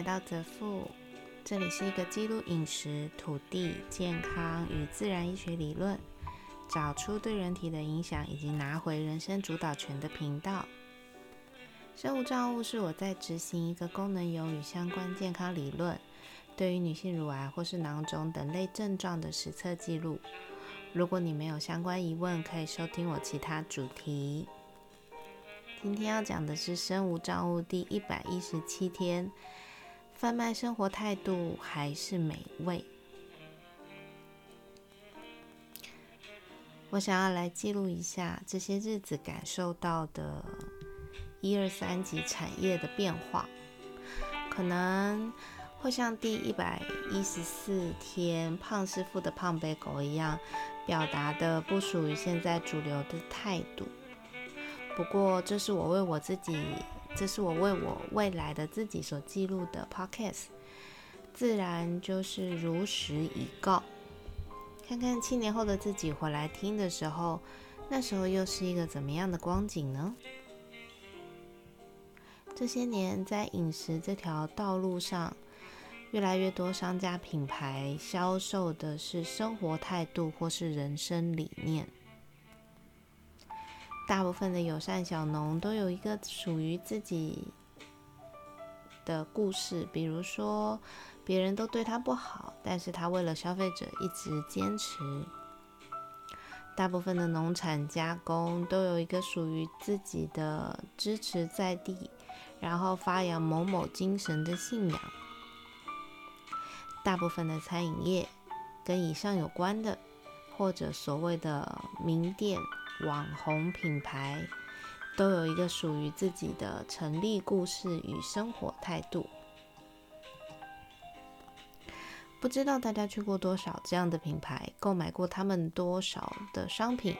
来到泽富，这里是一个记录饮食、土地、健康与自然医学理论，找出对人体的影响，以及拿回人生主导权的频道。生物造物是我在执行一个功能油与相关健康理论，对于女性乳癌或是囊肿等类症状的实测记录。如果你没有相关疑问，可以收听我其他主题。今天要讲的是生物造物第一百一十七天，贩卖生活态度还是美味？我想要来记录一下这些日子感受到的一二三级产业的变化，可能会像第一百一十四天胖师傅的胖杯狗一样，表达的不属于现在主流的态度。不过，这是我为我自己，这是我为我未来的自己所记录的 podcast，自然就是如实以告。看看七年后的自己回来听的时候，那时候又是一个怎么样的光景呢？这些年在饮食这条道路上，越来越多商家品牌销售的是生活态度或是人生理念。大部分的友善小农都有一个属于自己的故事，比如说别人都对他不好，但是他为了消费者一直坚持。大部分的农产加工都有一个属于自己的支持在地，然后发扬某某精神的信仰。大部分的餐饮业跟以上有关的，或者所谓的名店。网红品牌都有一个属于自己的成立故事与生活态度。不知道大家去过多少这样的品牌，购买过他们多少的商品，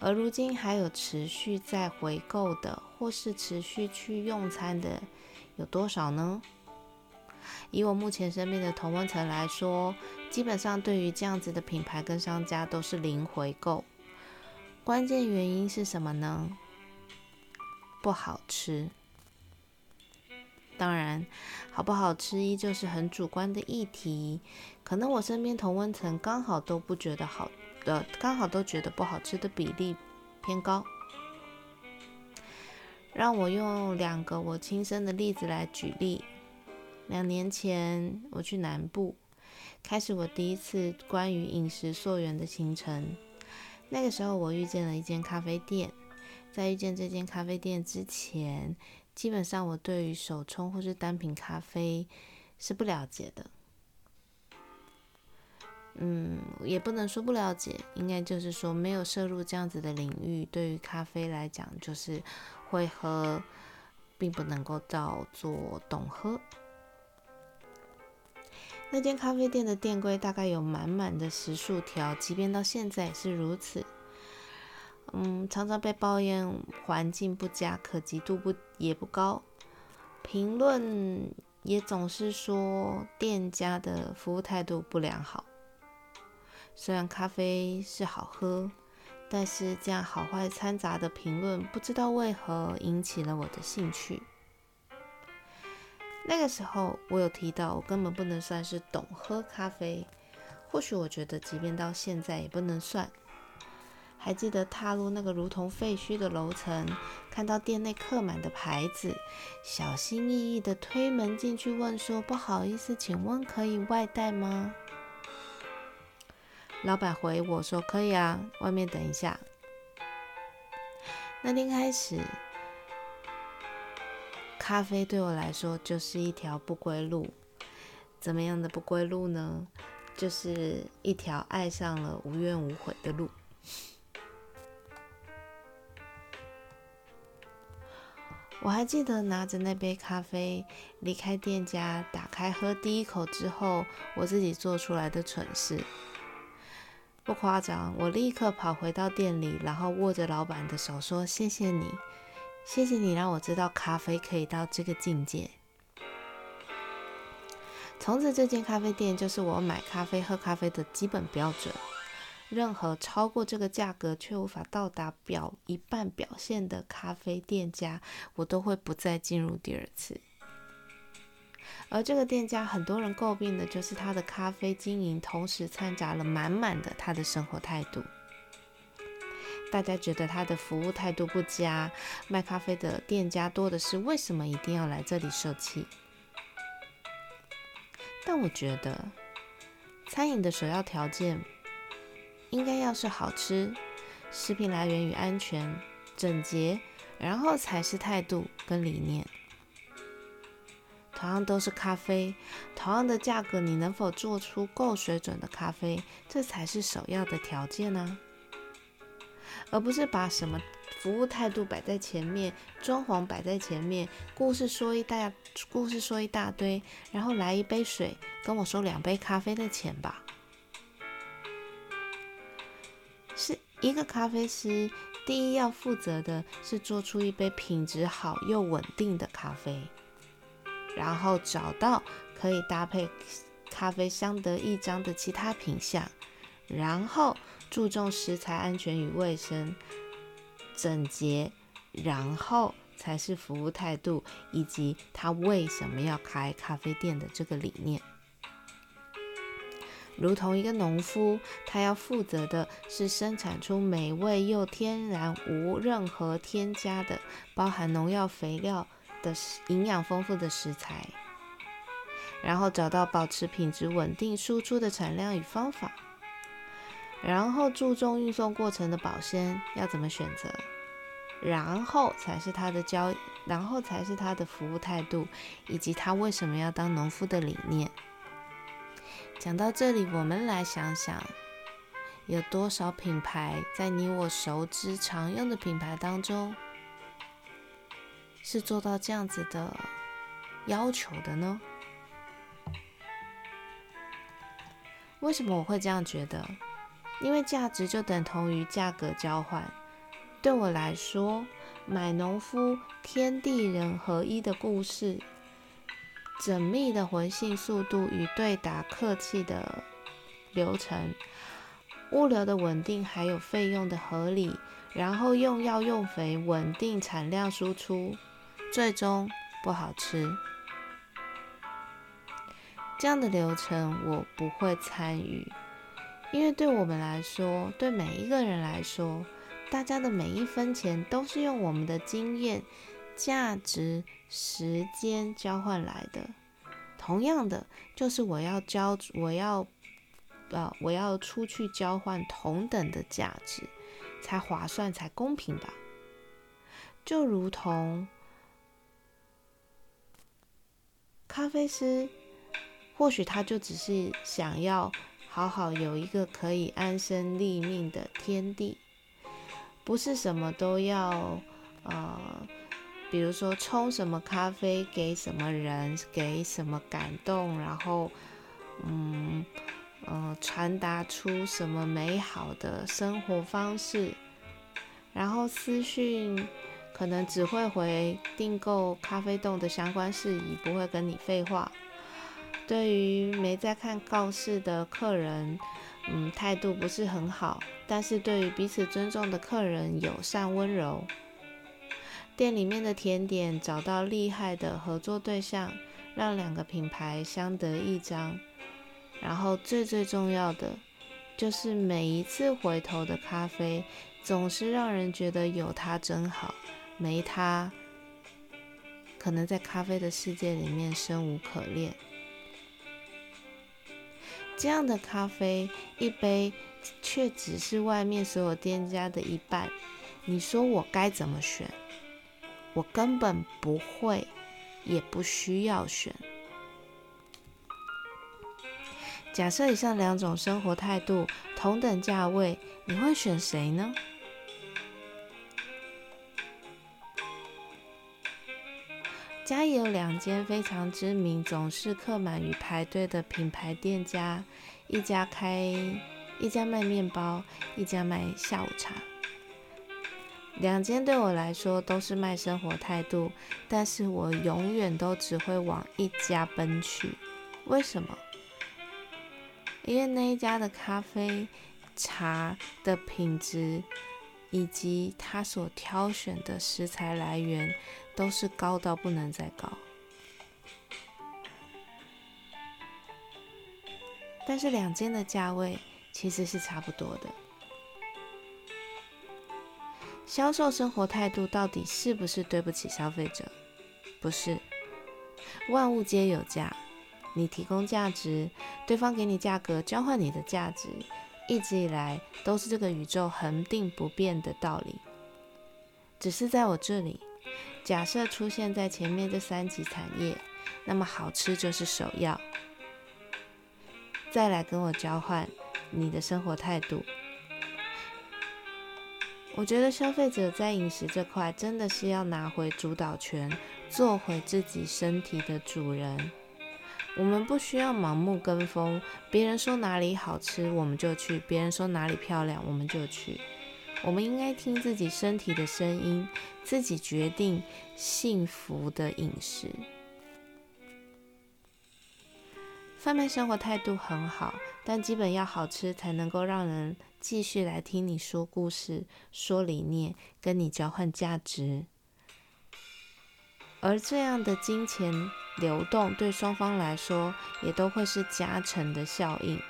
而如今还有持续在回购的，或是持续去用餐的，有多少呢？以我目前身边的同温层来说，基本上对于这样子的品牌跟商家都是零回购。关键原因是什么呢？不好吃。当然，好不好吃依旧是很主观的议题。可能我身边同温层刚好都不觉得好的，刚好都觉得不好吃的比例偏高。让我用两个我亲身的例子来举例。两年前我去南部，开始我第一次关于饮食溯源的行程。那个时候，我遇见了一间咖啡店。在遇见这间咖啡店之前，基本上我对于手冲或是单品咖啡是不了解的。嗯，也不能说不了解，应该就是说没有涉入这样子的领域。对于咖啡来讲，就是会喝，并不能够叫做懂喝。那间咖啡店的店柜大概有满满的十数条，即便到现在也是如此。嗯，常常被抱怨环境不佳，可及度不也不高，评论也总是说店家的服务态度不良好。虽然咖啡是好喝，但是这样好坏掺杂的评论，不知道为何引起了我的兴趣。那个时候，我有提到，我根本不能算是懂喝咖啡。或许我觉得，即便到现在也不能算。还记得踏入那个如同废墟的楼层，看到店内刻满的牌子，小心翼翼的推门进去，问说：“不好意思，请问可以外带吗？”老板回我说：“可以啊，外面等一下。”那天开始。咖啡对我来说就是一条不归路，怎么样的不归路呢？就是一条爱上了无怨无悔的路。我还记得拿着那杯咖啡离开店家，打开喝第一口之后，我自己做出来的蠢事。不夸张，我立刻跑回到店里，然后握着老板的手说：“谢谢你。”谢谢你让我知道咖啡可以到这个境界。从此，这间咖啡店就是我买咖啡、喝咖啡的基本标准。任何超过这个价格却无法到达表一半表现的咖啡店家，我都会不再进入第二次。而这个店家很多人诟病的就是他的咖啡经营，同时掺杂了满满的他的生活态度。大家觉得他的服务态度不佳，卖咖啡的店家多的是，为什么一定要来这里受气？但我觉得，餐饮的首要条件应该要是好吃，食品来源与安全、整洁，然后才是态度跟理念。同样都是咖啡，同样的价格，你能否做出够水准的咖啡，这才是首要的条件呢？而不是把什么服务态度摆在前面，装潢摆在前面，故事说一大故事说一大堆，然后来一杯水，跟我收两杯咖啡的钱吧。是一个咖啡师，第一要负责的是做出一杯品质好又稳定的咖啡。然后找到可以搭配咖啡相得益彰的其他品相，然后注重食材安全与卫生、整洁，然后才是服务态度以及他为什么要开咖啡店的这个理念。如同一个农夫，他要负责的是生产出美味又天然、无任何添加的，包含农药、肥料。的营养丰富的食材，然后找到保持品质稳定输出的产量与方法，然后注重运送过程的保鲜要怎么选择，然后才是他的交，然后才是他的服务态度以及他为什么要当农夫的理念。讲到这里，我们来想想，有多少品牌在你我熟知常用的品牌当中？是做到这样子的要求的呢？为什么我会这样觉得？因为价值就等同于价格交换。对我来说，买农夫天地人合一的故事，缜密的回信速度与对答客气的流程，物流的稳定，还有费用的合理，然后用药用肥，稳定产量输出。最终不好吃，这样的流程我不会参与，因为对我们来说，对每一个人来说，大家的每一分钱都是用我们的经验、价值、时间交换来的。同样的，就是我要交，我要，呃，我要出去交换同等的价值，才划算，才公平吧？就如同。咖啡师或许他就只是想要好好有一个可以安身立命的天地，不是什么都要呃，比如说冲什么咖啡给什么人，给什么感动，然后嗯嗯传达出什么美好的生活方式，然后私讯。可能只会回订购咖啡豆的相关事宜，不会跟你废话。对于没在看告示的客人，嗯，态度不是很好。但是对于彼此尊重的客人，友善温柔。店里面的甜点找到厉害的合作对象，让两个品牌相得益彰。然后最最重要的，就是每一次回头的咖啡，总是让人觉得有它真好。没它，可能在咖啡的世界里面生无可恋。这样的咖啡一杯，却只是外面所有店家的一半。你说我该怎么选？我根本不会，也不需要选。假设以上两种生活态度，同等价位，你会选谁呢？家也有两间非常知名、总是客满与排队的品牌店家，一家开一家卖面包，一家卖下午茶。两间对我来说都是卖生活态度，但是我永远都只会往一家奔去。为什么？因为那一家的咖啡、茶的品质，以及他所挑选的食材来源。都是高到不能再高。但是两间的价位其实是差不多的。销售生活态度到底是不是对不起消费者？不是，万物皆有价，你提供价值，对方给你价格交换你的价值，一直以来都是这个宇宙恒定不变的道理。只是在我这里，假设出现在前面这三级产业，那么好吃就是首要。再来跟我交换你的生活态度。我觉得消费者在饮食这块真的是要拿回主导权，做回自己身体的主人。我们不需要盲目跟风，别人说哪里好吃我们就去，别人说哪里漂亮我们就去。我们应该听自己身体的声音，自己决定幸福的饮食。贩卖生活态度很好，但基本要好吃才能够让人继续来听你说故事、说理念，跟你交换价值。而这样的金钱流动对双方来说也都会是加成的效应。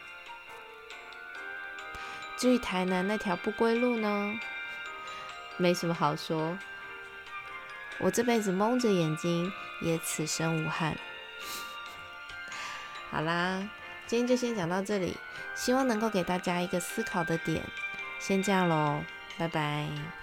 至于台南那条不归路呢，没什么好说。我这辈子蒙着眼睛也此生无憾。好啦，今天就先讲到这里，希望能够给大家一个思考的点。先这样喽，拜拜。